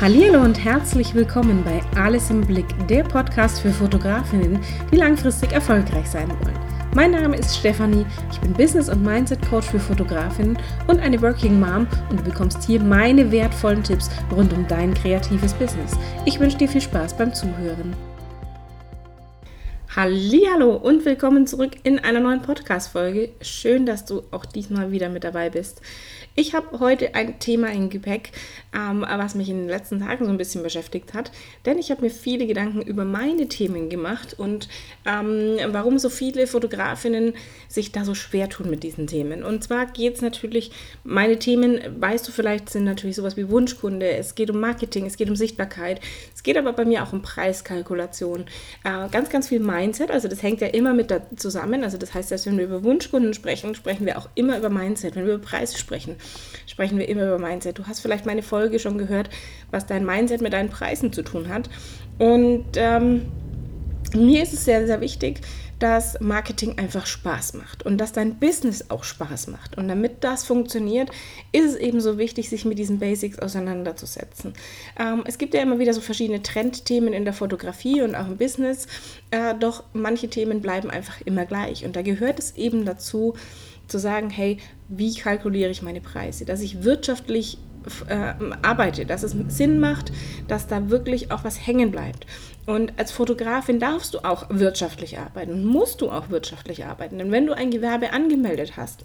Hallo und herzlich willkommen bei Alles im Blick, der Podcast für Fotografinnen, die langfristig erfolgreich sein wollen. Mein Name ist Stefanie, ich bin Business- und Mindset-Coach für Fotografinnen und eine Working Mom und du bekommst hier meine wertvollen Tipps rund um dein kreatives Business. Ich wünsche dir viel Spaß beim Zuhören. Hallo und willkommen zurück in einer neuen Podcast-Folge. Schön, dass du auch diesmal wieder mit dabei bist. Ich habe heute ein Thema im Gepäck, ähm, was mich in den letzten Tagen so ein bisschen beschäftigt hat, denn ich habe mir viele Gedanken über meine Themen gemacht und ähm, warum so viele Fotografinnen sich da so schwer tun mit diesen Themen. Und zwar geht es natürlich, meine Themen, weißt du vielleicht, sind natürlich sowas wie Wunschkunde, es geht um Marketing, es geht um Sichtbarkeit, es geht aber bei mir auch um Preiskalkulation, äh, ganz, ganz viel Mindset, also das hängt ja immer mit da zusammen, also das heißt, dass wenn wir über Wunschkunden sprechen, sprechen wir auch immer über Mindset, wenn wir über Preise sprechen sprechen wir immer über Mindset. Du hast vielleicht meine Folge schon gehört, was dein Mindset mit deinen Preisen zu tun hat. Und ähm, mir ist es sehr, sehr wichtig, dass Marketing einfach Spaß macht und dass dein Business auch Spaß macht. Und damit das funktioniert, ist es eben so wichtig, sich mit diesen Basics auseinanderzusetzen. Ähm, es gibt ja immer wieder so verschiedene Trendthemen in der Fotografie und auch im Business, äh, doch manche Themen bleiben einfach immer gleich. Und da gehört es eben dazu, zu sagen, hey, wie kalkuliere ich meine Preise, dass ich wirtschaftlich äh, arbeite, dass es Sinn macht, dass da wirklich auch was hängen bleibt. Und als Fotografin darfst du auch wirtschaftlich arbeiten musst du auch wirtschaftlich arbeiten. Denn wenn du ein Gewerbe angemeldet hast,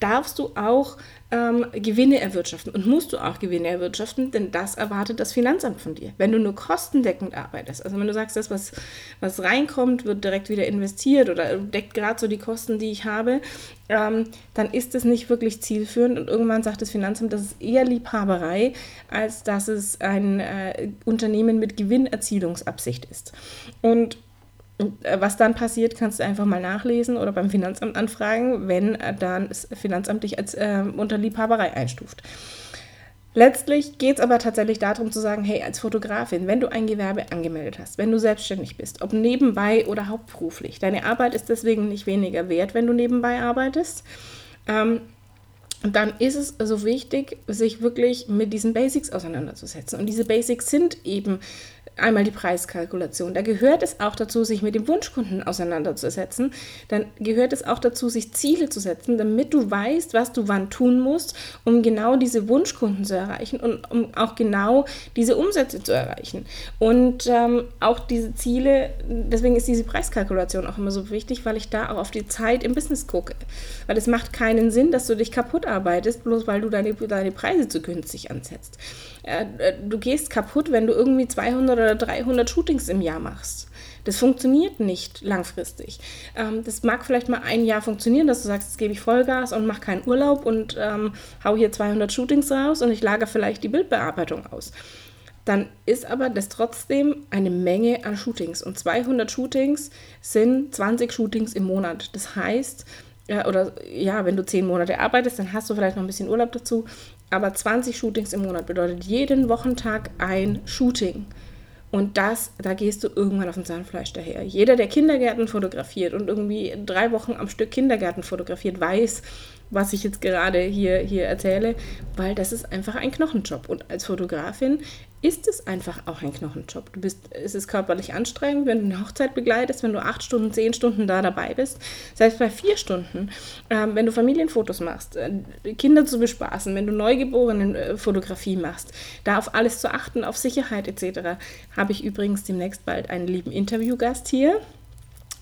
darfst du auch ähm, Gewinne erwirtschaften und musst du auch Gewinne erwirtschaften, denn das erwartet das Finanzamt von dir. Wenn du nur kostendeckend arbeitest, also wenn du sagst, das, was, was reinkommt, wird direkt wieder investiert oder deckt gerade so die Kosten, die ich habe, ähm, dann ist es nicht wirklich zielführend und irgendwann sagt das Finanzamt, das ist eher Liebhaberei, als dass es ein äh, Unternehmen mit Gewinnerzielungsabsicht ist. Und äh, was dann passiert, kannst du einfach mal nachlesen oder beim Finanzamt anfragen, wenn äh, dann das Finanzamt dich als äh, unter Liebhaberei einstuft. Letztlich geht es aber tatsächlich darum zu sagen, hey, als Fotografin, wenn du ein Gewerbe angemeldet hast, wenn du selbstständig bist, ob nebenbei oder hauptberuflich, deine Arbeit ist deswegen nicht weniger wert, wenn du nebenbei arbeitest. Ähm, dann ist es so wichtig, sich wirklich mit diesen Basics auseinanderzusetzen. Und diese Basics sind eben einmal die Preiskalkulation. Da gehört es auch dazu, sich mit dem Wunschkunden auseinanderzusetzen. Dann gehört es auch dazu, sich Ziele zu setzen, damit du weißt, was du wann tun musst, um genau diese Wunschkunden zu erreichen und um auch genau diese Umsätze zu erreichen. Und ähm, auch diese Ziele, deswegen ist diese Preiskalkulation auch immer so wichtig, weil ich da auch auf die Zeit im Business gucke. Weil es macht keinen Sinn, dass du dich kaputt arbeitest, bloß weil du deine, deine Preise zu günstig ansetzt. Äh, du gehst kaputt, wenn du irgendwie 200 oder 300 Shootings im Jahr machst. Das funktioniert nicht langfristig. Ähm, das mag vielleicht mal ein Jahr funktionieren, dass du sagst, jetzt gebe ich Vollgas und mache keinen Urlaub und ähm, hau hier 200 Shootings raus und ich lagere vielleicht die Bildbearbeitung aus. Dann ist aber das trotzdem eine Menge an Shootings. Und 200 Shootings sind 20 Shootings im Monat. Das heißt, ja, oder ja, wenn du 10 Monate arbeitest, dann hast du vielleicht noch ein bisschen Urlaub dazu. Aber 20 Shootings im Monat bedeutet jeden Wochentag ein Shooting. Und das, da gehst du irgendwann auf dem Zahnfleisch daher. Jeder, der Kindergärten fotografiert und irgendwie drei Wochen am Stück Kindergärten fotografiert, weiß, was ich jetzt gerade hier, hier erzähle, weil das ist einfach ein Knochenjob. Und als Fotografin ist es einfach auch ein Knochenjob. Du bist, es ist körperlich anstrengend, wenn du eine Hochzeit begleitest, wenn du acht Stunden, zehn Stunden da dabei bist. Selbst bei vier Stunden, äh, wenn du Familienfotos machst, äh, Kinder zu bespaßen, wenn du Neugeborenen-Fotografie äh, machst, da auf alles zu achten, auf Sicherheit etc. Habe ich übrigens demnächst bald einen lieben Interviewgast hier.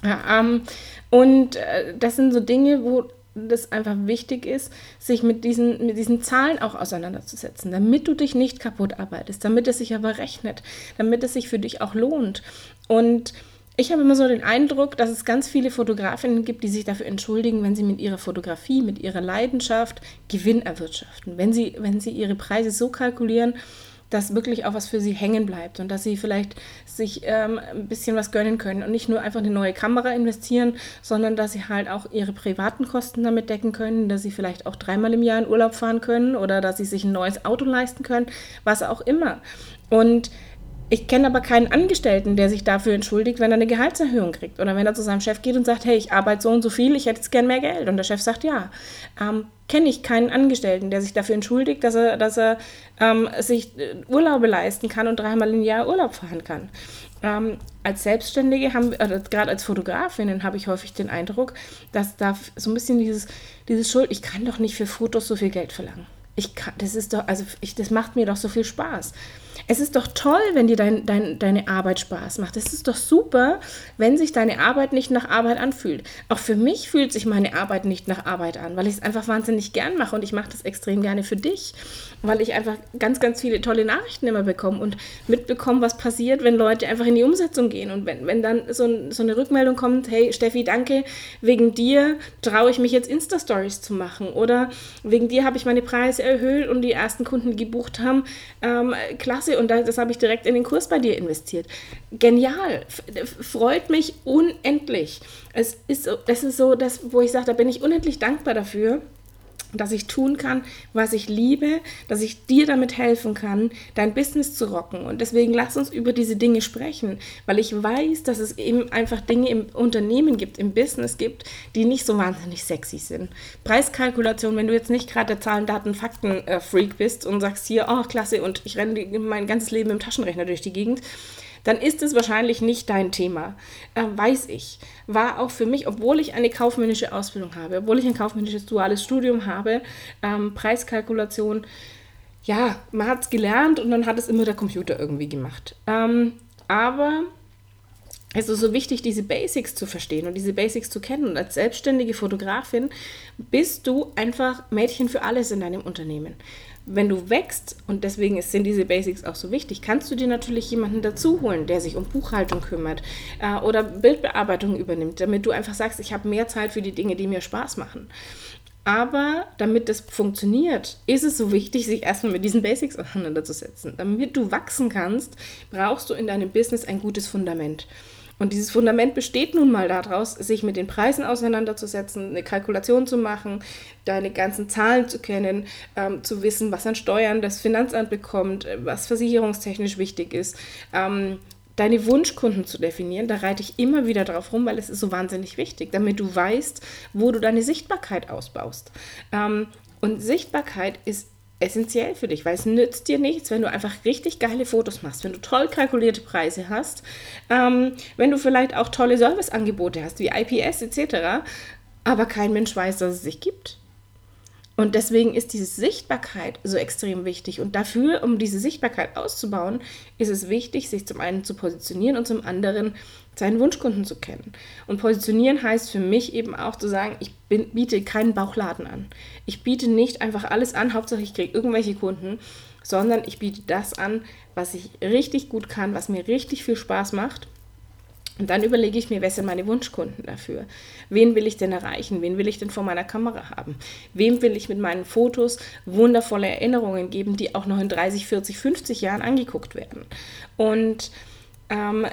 Ja, ähm, und äh, das sind so Dinge, wo das einfach wichtig ist, sich mit diesen, mit diesen Zahlen auch auseinanderzusetzen, damit du dich nicht kaputt arbeitest, damit es sich aber rechnet, damit es sich für dich auch lohnt. Und ich habe immer so den Eindruck, dass es ganz viele Fotografinnen gibt, die sich dafür entschuldigen, wenn sie mit ihrer Fotografie, mit ihrer Leidenschaft Gewinn erwirtschaften. Wenn sie, wenn sie ihre Preise so kalkulieren, dass wirklich auch was für sie hängen bleibt und dass sie vielleicht sich ähm, ein bisschen was gönnen können und nicht nur einfach eine neue Kamera investieren, sondern dass sie halt auch ihre privaten Kosten damit decken können, dass sie vielleicht auch dreimal im Jahr in Urlaub fahren können oder dass sie sich ein neues Auto leisten können, was auch immer. Und Ich kenne aber keinen Angestellten, der sich dafür entschuldigt, wenn er eine Gehaltserhöhung kriegt. Oder wenn er zu seinem Chef geht und sagt, hey, ich arbeite so und so viel, ich hätte jetzt gern mehr Geld. Und der Chef sagt ja. Ähm, kenne ich keinen Angestellten, der sich dafür entschuldigt, dass er, dass er ähm, sich äh, Urlaube leisten kann und dreimal im Jahr Urlaub fahren kann. Ähm, als Selbstständige gerade als Fotografinnen habe ich häufig den Eindruck, dass da so ein bisschen dieses, dieses Schuld, ich kann doch nicht für Fotos so viel Geld verlangen. Ich kann, das ist doch, also ich, das macht mir doch so viel Spaß. Es ist doch toll, wenn dir dein, dein, deine Arbeit Spaß macht. Es ist doch super, wenn sich deine Arbeit nicht nach Arbeit anfühlt. Auch für mich fühlt sich meine Arbeit nicht nach Arbeit an, weil ich es einfach wahnsinnig gern mache und ich mache das extrem gerne für dich, weil ich einfach ganz, ganz viele tolle Nachrichten immer bekomme und mitbekomme, was passiert, wenn Leute einfach in die Umsetzung gehen und wenn, wenn dann so, so eine Rückmeldung kommt, hey Steffi, danke, wegen dir traue ich mich jetzt Insta-Stories zu machen oder wegen dir habe ich meine Preise erhöht und die ersten Kunden, die gebucht haben, ähm, klasse und das habe ich direkt in den Kurs bei dir investiert. Genial, freut mich unendlich. Es ist das ist so, das, wo ich sage, da bin ich unendlich dankbar dafür dass ich tun kann, was ich liebe, dass ich dir damit helfen kann, dein Business zu rocken. Und deswegen lass uns über diese Dinge sprechen, weil ich weiß, dass es eben einfach Dinge im Unternehmen gibt, im Business gibt, die nicht so wahnsinnig sexy sind. Preiskalkulation, wenn du jetzt nicht gerade der Zahlen, Daten, Fakten-Freak bist und sagst hier, oh klasse, und ich renne mein ganzes Leben im Taschenrechner durch die Gegend, dann ist es wahrscheinlich nicht dein Thema. Äh, weiß ich. War auch für mich, obwohl ich eine kaufmännische Ausbildung habe, obwohl ich ein kaufmännisches duales Studium habe, ähm, Preiskalkulation, ja, man hat es gelernt und dann hat es immer der Computer irgendwie gemacht. Ähm, aber es ist so wichtig, diese Basics zu verstehen und diese Basics zu kennen. Und als selbstständige Fotografin bist du einfach Mädchen für alles in deinem Unternehmen wenn du wächst, und deswegen sind diese Basics auch so wichtig, kannst du dir natürlich jemanden dazu holen, der sich um Buchhaltung kümmert äh, oder Bildbearbeitung übernimmt, damit du einfach sagst, ich habe mehr Zeit für die Dinge, die mir Spaß machen. Aber damit das funktioniert, ist es so wichtig, sich erstmal mit diesen Basics auseinanderzusetzen. Damit du wachsen kannst, brauchst du in deinem Business ein gutes Fundament. Und dieses Fundament besteht nun mal daraus, sich mit den Preisen auseinanderzusetzen, eine Kalkulation zu machen, deine ganzen Zahlen zu kennen, ähm, zu wissen, was an Steuern das Finanzamt bekommt, was versicherungstechnisch wichtig ist, ähm, deine Wunschkunden zu definieren. Da reite ich immer wieder drauf rum, weil es ist so wahnsinnig wichtig, damit du weißt, wo du deine Sichtbarkeit ausbaust. Ähm, und Sichtbarkeit ist essentiell für dich, weil es nützt dir nichts, wenn du einfach richtig geile Fotos machst, wenn du toll kalkulierte Preise hast, ähm, wenn du vielleicht auch tolle Serviceangebote hast, wie IPS etc., aber kein Mensch weiß, dass es sich gibt. Und deswegen ist diese Sichtbarkeit so extrem wichtig. Und dafür, um diese Sichtbarkeit auszubauen, ist es wichtig, sich zum einen zu positionieren und zum anderen seinen Wunschkunden zu kennen. Und positionieren heißt für mich eben auch zu sagen, ich bin, biete keinen Bauchladen an. Ich biete nicht einfach alles an, Hauptsache ich kriege irgendwelche Kunden, sondern ich biete das an, was ich richtig gut kann, was mir richtig viel Spaß macht. Und dann überlege ich mir, wer sind meine Wunschkunden dafür? Wen will ich denn erreichen? Wen will ich denn vor meiner Kamera haben? Wem will ich mit meinen Fotos wundervolle Erinnerungen geben, die auch noch in 30, 40, 50 Jahren angeguckt werden? Und ähm,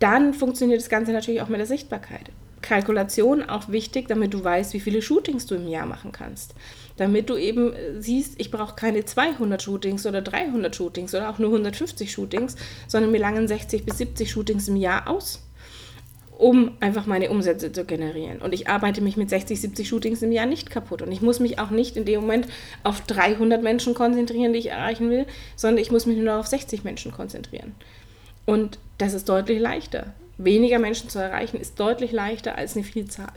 dann funktioniert das Ganze natürlich auch mit der Sichtbarkeit. Kalkulation auch wichtig, damit du weißt, wie viele Shootings du im Jahr machen kannst. Damit du eben äh, siehst, ich brauche keine 200 Shootings oder 300 Shootings oder auch nur 150 Shootings, sondern mir langen 60 bis 70 Shootings im Jahr aus, um einfach meine Umsätze zu generieren. Und ich arbeite mich mit 60, 70 Shootings im Jahr nicht kaputt. Und ich muss mich auch nicht in dem Moment auf 300 Menschen konzentrieren, die ich erreichen will, sondern ich muss mich nur auf 60 Menschen konzentrieren. Und das ist deutlich leichter. Weniger Menschen zu erreichen ist deutlich leichter als eine Vielzahl.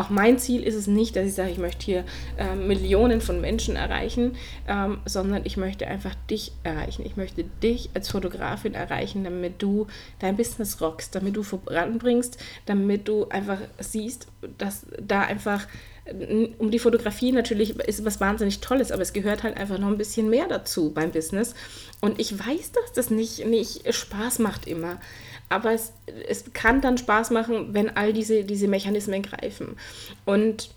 Auch mein Ziel ist es nicht, dass ich sage, ich möchte hier äh, Millionen von Menschen erreichen, ähm, sondern ich möchte einfach dich erreichen. Ich möchte dich als Fotografin erreichen, damit du dein Business rockst, damit du voranbringst, damit du einfach siehst, dass da einfach um die Fotografie natürlich ist was wahnsinnig Tolles, aber es gehört halt einfach noch ein bisschen mehr dazu beim Business. Und ich weiß, dass das nicht, nicht Spaß macht immer. Aber es, es kann dann Spaß machen, wenn all diese, diese Mechanismen greifen. Und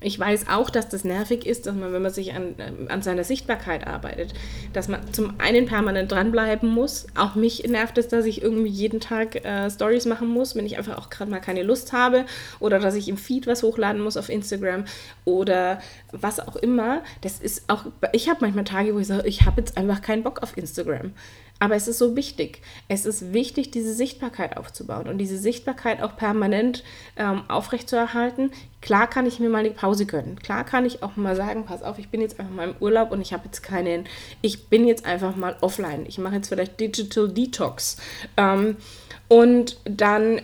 ich weiß auch, dass das nervig ist, dass man, wenn man sich an, an seiner Sichtbarkeit arbeitet, dass man zum einen permanent dranbleiben muss. Auch mich nervt es, dass ich irgendwie jeden Tag äh, Stories machen muss, wenn ich einfach auch gerade mal keine Lust habe oder dass ich im Feed was hochladen muss auf Instagram oder was auch immer. Das ist auch, ich habe manchmal Tage, wo ich sage, ich habe jetzt einfach keinen Bock auf Instagram. Aber es ist so wichtig. Es ist wichtig, diese Sichtbarkeit aufzubauen und diese Sichtbarkeit auch permanent ähm, aufrechtzuerhalten. Klar kann ich mir mal eine Pause gönnen. Klar kann ich auch mal sagen, pass auf, ich bin jetzt einfach mal im Urlaub und ich habe jetzt keinen, ich bin jetzt einfach mal offline. Ich mache jetzt vielleicht Digital Detox. Ähm, und dann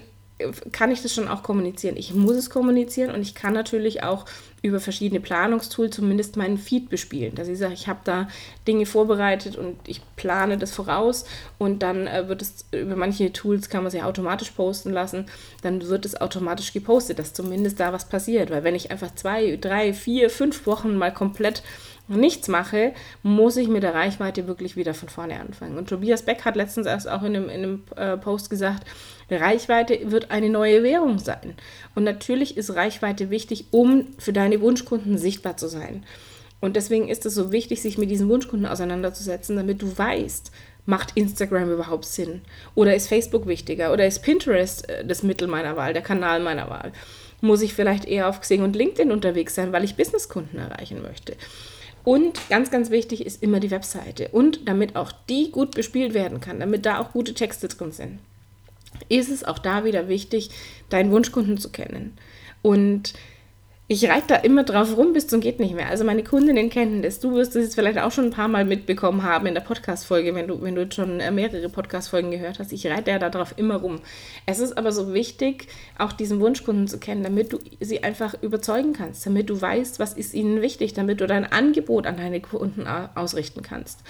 kann ich das schon auch kommunizieren. Ich muss es kommunizieren und ich kann natürlich auch über verschiedene Planungstools zumindest meinen Feed bespielen. Dass ich sage, ich habe da Dinge vorbereitet und ich plane das voraus und dann äh, wird es über manche Tools kann man sie automatisch posten lassen, dann wird es automatisch gepostet, dass zumindest da was passiert. Weil wenn ich einfach zwei, drei, vier, fünf Wochen mal komplett nichts mache, muss ich mit der Reichweite wirklich wieder von vorne anfangen. Und Tobias Beck hat letztens erst auch in einem, in einem äh, Post gesagt, Reichweite wird eine neue Währung sein. Und natürlich ist Reichweite wichtig, um für deine Wunschkunden sichtbar zu sein. Und deswegen ist es so wichtig, sich mit diesen Wunschkunden auseinanderzusetzen, damit du weißt, macht Instagram überhaupt Sinn? Oder ist Facebook wichtiger? Oder ist Pinterest äh, das Mittel meiner Wahl, der Kanal meiner Wahl? Muss ich vielleicht eher auf Xing und LinkedIn unterwegs sein, weil ich Businesskunden erreichen möchte? Und ganz, ganz wichtig ist immer die Webseite. Und damit auch die gut bespielt werden kann, damit da auch gute Texte drin sind, ist es auch da wieder wichtig, deinen Wunschkunden zu kennen. Und ich reite da immer drauf rum bis zum geht nicht mehr. Also meine Kundinnen kennen das. Du wirst es jetzt vielleicht auch schon ein paar Mal mitbekommen haben in der Podcast-Folge, wenn du, wenn du schon äh, mehrere Podcast-Folgen gehört hast. Ich reite ja da drauf immer rum. Es ist aber so wichtig, auch diesen Wunschkunden zu kennen, damit du sie einfach überzeugen kannst, damit du weißt, was ist ihnen wichtig, damit du dein Angebot an deine Kunden ausrichten kannst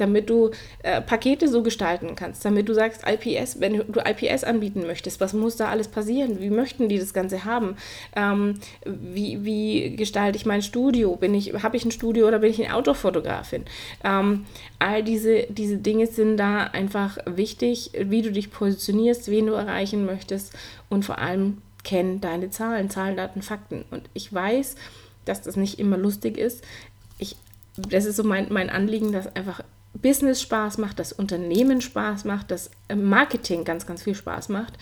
damit du äh, Pakete so gestalten kannst, damit du sagst, IPS, wenn du IPS anbieten möchtest, was muss da alles passieren? Wie möchten die das Ganze haben? Ähm, wie, wie gestalte ich mein Studio? Bin ich, habe ich ein Studio oder bin ich eine Autofotografin? Ähm, all diese, diese Dinge sind da einfach wichtig, wie du dich positionierst, wen du erreichen möchtest und vor allem kenn deine Zahlen, Zahlen, Daten, Fakten. Und ich weiß, dass das nicht immer lustig ist. Ich, das ist so mein, mein Anliegen, dass einfach Business Spaß macht, das Unternehmen Spaß macht, das Marketing ganz, ganz viel Spaß macht,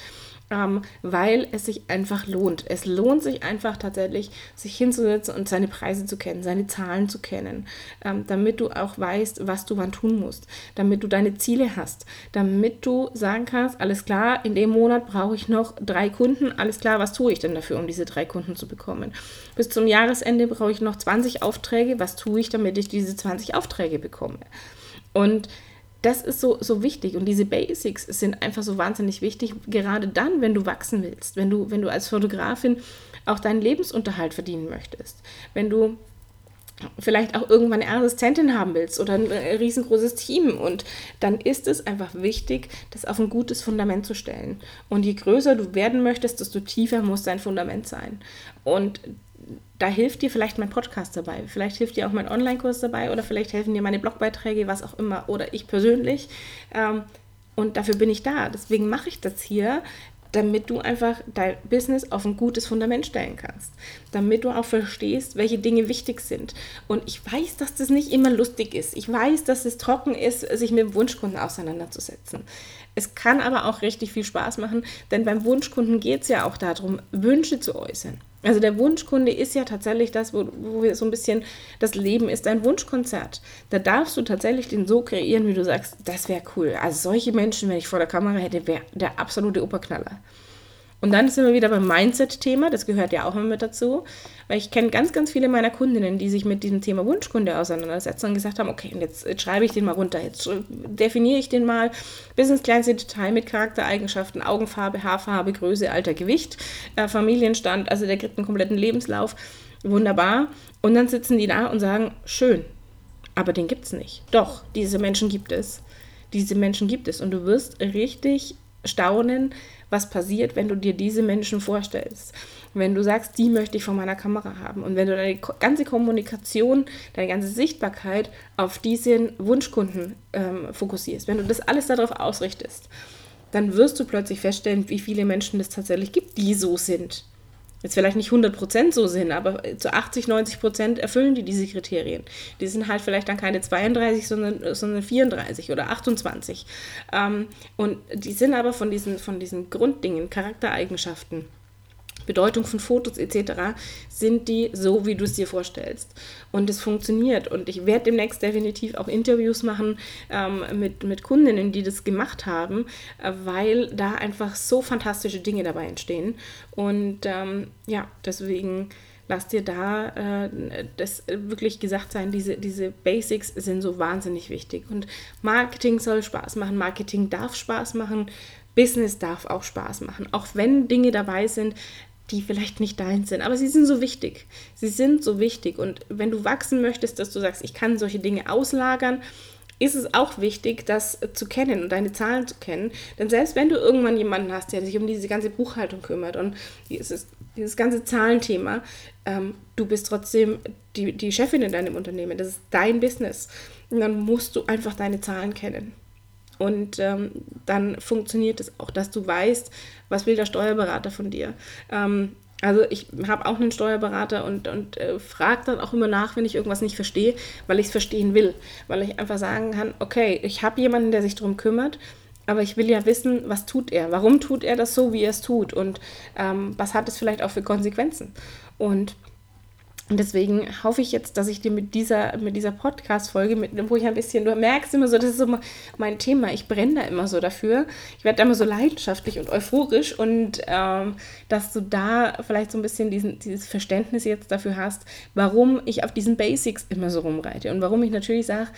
ähm, weil es sich einfach lohnt. Es lohnt sich einfach tatsächlich, sich hinzusetzen und seine Preise zu kennen, seine Zahlen zu kennen, ähm, damit du auch weißt, was du wann tun musst, damit du deine Ziele hast, damit du sagen kannst, alles klar, in dem Monat brauche ich noch drei Kunden, alles klar, was tue ich denn dafür, um diese drei Kunden zu bekommen? Bis zum Jahresende brauche ich noch 20 Aufträge, was tue ich, damit ich diese 20 Aufträge bekomme? Und das ist so, so wichtig und diese Basics sind einfach so wahnsinnig wichtig, gerade dann, wenn du wachsen willst, wenn du, wenn du als Fotografin auch deinen Lebensunterhalt verdienen möchtest, wenn du vielleicht auch irgendwann eine Assistentin haben willst oder ein äh, riesengroßes Team und dann ist es einfach wichtig, das auf ein gutes Fundament zu stellen. Und je größer du werden möchtest, desto tiefer muss dein Fundament sein. Und da hilft dir vielleicht mein Podcast dabei, vielleicht hilft dir auch mein Online-Kurs dabei oder vielleicht helfen dir meine Blogbeiträge, was auch immer, oder ich persönlich. Ähm, und dafür bin ich da. Deswegen mache ich das hier, damit du einfach dein Business auf ein gutes Fundament stellen kannst. Damit du auch verstehst, welche Dinge wichtig sind. Und ich weiß, dass das nicht immer lustig ist. Ich weiß, dass es trocken ist, sich mit dem Wunschkunden auseinanderzusetzen. Es kann aber auch richtig viel Spaß machen, denn beim Wunschkunden geht es ja auch darum, Wünsche zu äußern. Also der Wunschkunde ist ja tatsächlich das, wo, wo wir so ein bisschen, das Leben ist ein Wunschkonzert. Da darfst du tatsächlich den so kreieren, wie du sagst, das wäre cool. Also solche Menschen, wenn ich vor der Kamera hätte, wäre der absolute Oberknaller. Und dann sind wir wieder beim Mindset-Thema, das gehört ja auch immer mit dazu, weil ich kenne ganz, ganz viele meiner Kundinnen, die sich mit diesem Thema Wunschkunde auseinandersetzen und gesagt haben, okay, jetzt, jetzt schreibe ich den mal runter, jetzt definiere ich den mal bis ins kleinste Detail mit Charaktereigenschaften, Augenfarbe, Haarfarbe, Größe, Alter, Gewicht, äh, Familienstand, also der kriegt einen kompletten Lebenslauf, wunderbar. Und dann sitzen die da und sagen, schön, aber den gibt es nicht. Doch, diese Menschen gibt es. Diese Menschen gibt es und du wirst richtig staunen, was passiert, wenn du dir diese Menschen vorstellst. Wenn du sagst, die möchte ich vor meiner Kamera haben und wenn du deine ganze Kommunikation, deine ganze Sichtbarkeit auf diesen Wunschkunden ähm, fokussierst, wenn du das alles darauf ausrichtest, dann wirst du plötzlich feststellen, wie viele Menschen es tatsächlich gibt, die so sind jetzt vielleicht nicht 100% so sind, aber zu 80, 90% erfüllen die diese Kriterien. Die sind halt vielleicht dann keine 32, sondern, sondern 34 oder 28. Ähm, und die sind aber von diesen, von diesen Grunddingen, Charaktereigenschaften, Bedeutung von Fotos etc., sind die so, wie du es dir vorstellst. Und es funktioniert. Und ich werde demnächst definitiv auch Interviews machen ähm, mit, mit Kundinnen, die das gemacht haben, äh, weil da einfach so fantastische Dinge dabei entstehen. Und ähm, ja, deswegen lass dir da äh, das wirklich gesagt sein, diese, diese Basics sind so wahnsinnig wichtig. Und Marketing soll Spaß machen, Marketing darf Spaß machen, Business darf auch Spaß machen, auch wenn Dinge dabei sind, die vielleicht nicht dein sind, aber sie sind so wichtig. Sie sind so wichtig. Und wenn du wachsen möchtest, dass du sagst, ich kann solche Dinge auslagern, ist es auch wichtig, das zu kennen und deine Zahlen zu kennen. Denn selbst wenn du irgendwann jemanden hast, der sich um diese ganze Buchhaltung kümmert und dieses, dieses ganze Zahlenthema, ähm, du bist trotzdem die, die Chefin in deinem Unternehmen. Das ist dein Business. Und dann musst du einfach deine Zahlen kennen. Und ähm, dann funktioniert es auch, dass du weißt, was will der Steuerberater von dir. Ähm, also ich habe auch einen Steuerberater und, und äh, frage dann auch immer nach, wenn ich irgendwas nicht verstehe, weil ich es verstehen will. Weil ich einfach sagen kann, okay, ich habe jemanden, der sich darum kümmert, aber ich will ja wissen, was tut er? Warum tut er das so, wie er es tut? Und ähm, was hat es vielleicht auch für Konsequenzen? Und und deswegen hoffe ich jetzt, dass ich dir mit dieser, mit dieser Podcast-Folge, wo ich ein bisschen, du merkst immer so, das ist so mein Thema, ich brenne da immer so dafür. Ich werde da immer so leidenschaftlich und euphorisch. Und ähm, dass du da vielleicht so ein bisschen diesen, dieses Verständnis jetzt dafür hast, warum ich auf diesen Basics immer so rumreite. Und warum ich natürlich sage,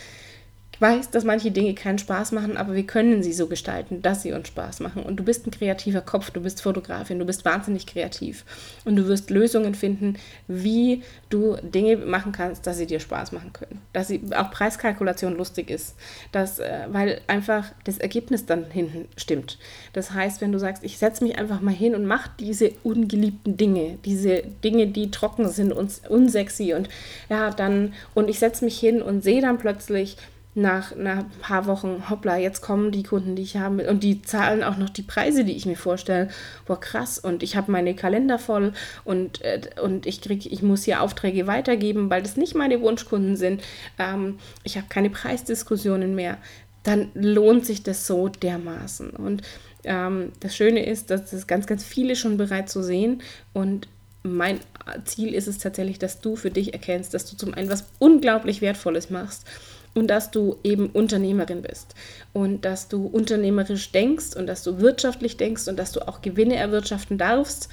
weiß, dass manche Dinge keinen Spaß machen, aber wir können sie so gestalten, dass sie uns Spaß machen. Und du bist ein kreativer Kopf, du bist Fotografin, du bist wahnsinnig kreativ. Und du wirst Lösungen finden, wie du Dinge machen kannst, dass sie dir Spaß machen können. Dass sie auch Preiskalkulation lustig ist. Dass, äh, weil einfach das Ergebnis dann hinten stimmt. Das heißt, wenn du sagst, ich setze mich einfach mal hin und mache diese ungeliebten Dinge, diese Dinge, die trocken sind und unsexy und ja, dann, und ich setze mich hin und sehe dann plötzlich, nach, nach ein paar Wochen, hoppla, jetzt kommen die Kunden, die ich habe und die zahlen auch noch die Preise, die ich mir vorstelle. Boah, krass. Und ich habe meine Kalender voll und, äh, und ich krieg, ich muss hier Aufträge weitergeben, weil das nicht meine Wunschkunden sind. Ähm, ich habe keine Preisdiskussionen mehr. Dann lohnt sich das so dermaßen. Und ähm, das Schöne ist, dass das ganz, ganz viele schon bereits so sehen und mein Ziel ist es tatsächlich, dass du für dich erkennst, dass du zum einen was unglaublich Wertvolles machst und dass du eben Unternehmerin bist und dass du unternehmerisch denkst und dass du wirtschaftlich denkst und dass du auch Gewinne erwirtschaften darfst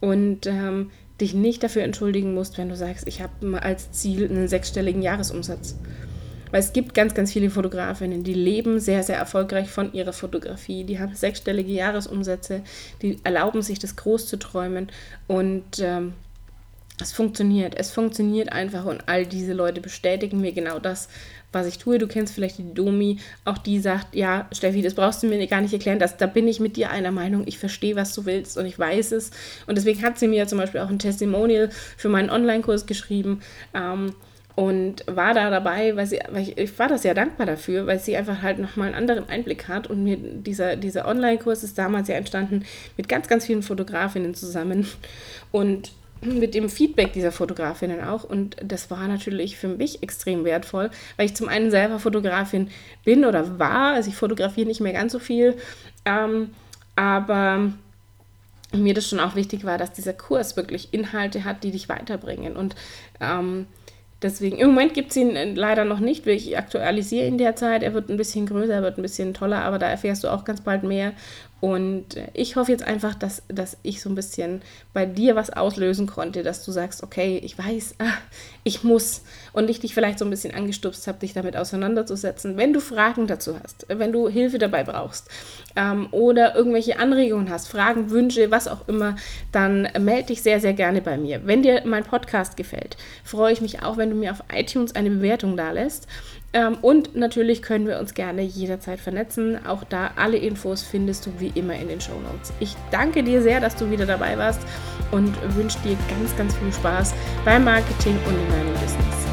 und ähm, dich nicht dafür entschuldigen musst, wenn du sagst, ich habe als Ziel einen sechsstelligen Jahresumsatz. Weil es gibt ganz, ganz viele Fotografinnen, die leben sehr, sehr erfolgreich von ihrer Fotografie. Die haben sechsstellige Jahresumsätze, die erlauben sich das groß zu träumen und ähm, es funktioniert. Es funktioniert einfach und all diese Leute bestätigen mir genau das, was ich tue. Du kennst vielleicht die Domi, auch die sagt, ja, Steffi, das brauchst du mir gar nicht erklären, das, da bin ich mit dir einer Meinung, ich verstehe, was du willst und ich weiß es. Und deswegen hat sie mir zum Beispiel auch ein Testimonial für meinen Online-Kurs geschrieben. Ähm, und war da dabei, weil sie, weil ich, ich, war da sehr dankbar dafür, weil sie einfach halt nochmal einen anderen Einblick hat und mir dieser, dieser Online-Kurs ist damals ja entstanden mit ganz, ganz vielen Fotografinnen zusammen und mit dem Feedback dieser Fotografinnen auch. Und das war natürlich für mich extrem wertvoll, weil ich zum einen selber Fotografin bin oder war. Also ich fotografiere nicht mehr ganz so viel. Ähm, aber mir das schon auch wichtig war, dass dieser Kurs wirklich Inhalte hat, die dich weiterbringen. Und ähm, deswegen, im Moment gibt es ihn leider noch nicht. Ich aktualisiere ihn derzeit. Er wird ein bisschen größer, er wird ein bisschen toller, aber da erfährst du auch ganz bald mehr. Und ich hoffe jetzt einfach, dass, dass ich so ein bisschen bei dir was auslösen konnte, dass du sagst, okay, ich weiß, ah, ich muss. Und ich dich vielleicht so ein bisschen angestupst habe, dich damit auseinanderzusetzen. Wenn du Fragen dazu hast, wenn du Hilfe dabei brauchst ähm, oder irgendwelche Anregungen hast, Fragen, Wünsche, was auch immer, dann melde dich sehr, sehr gerne bei mir. Wenn dir mein Podcast gefällt, freue ich mich auch, wenn du mir auf iTunes eine Bewertung da lässt. Ähm, und natürlich können wir uns gerne jederzeit vernetzen. Auch da alle Infos findest du wie immer in den Show Notes. Ich danke dir sehr, dass du wieder dabei warst und wünsche dir ganz, ganz viel Spaß beim Marketing und in deinem Business.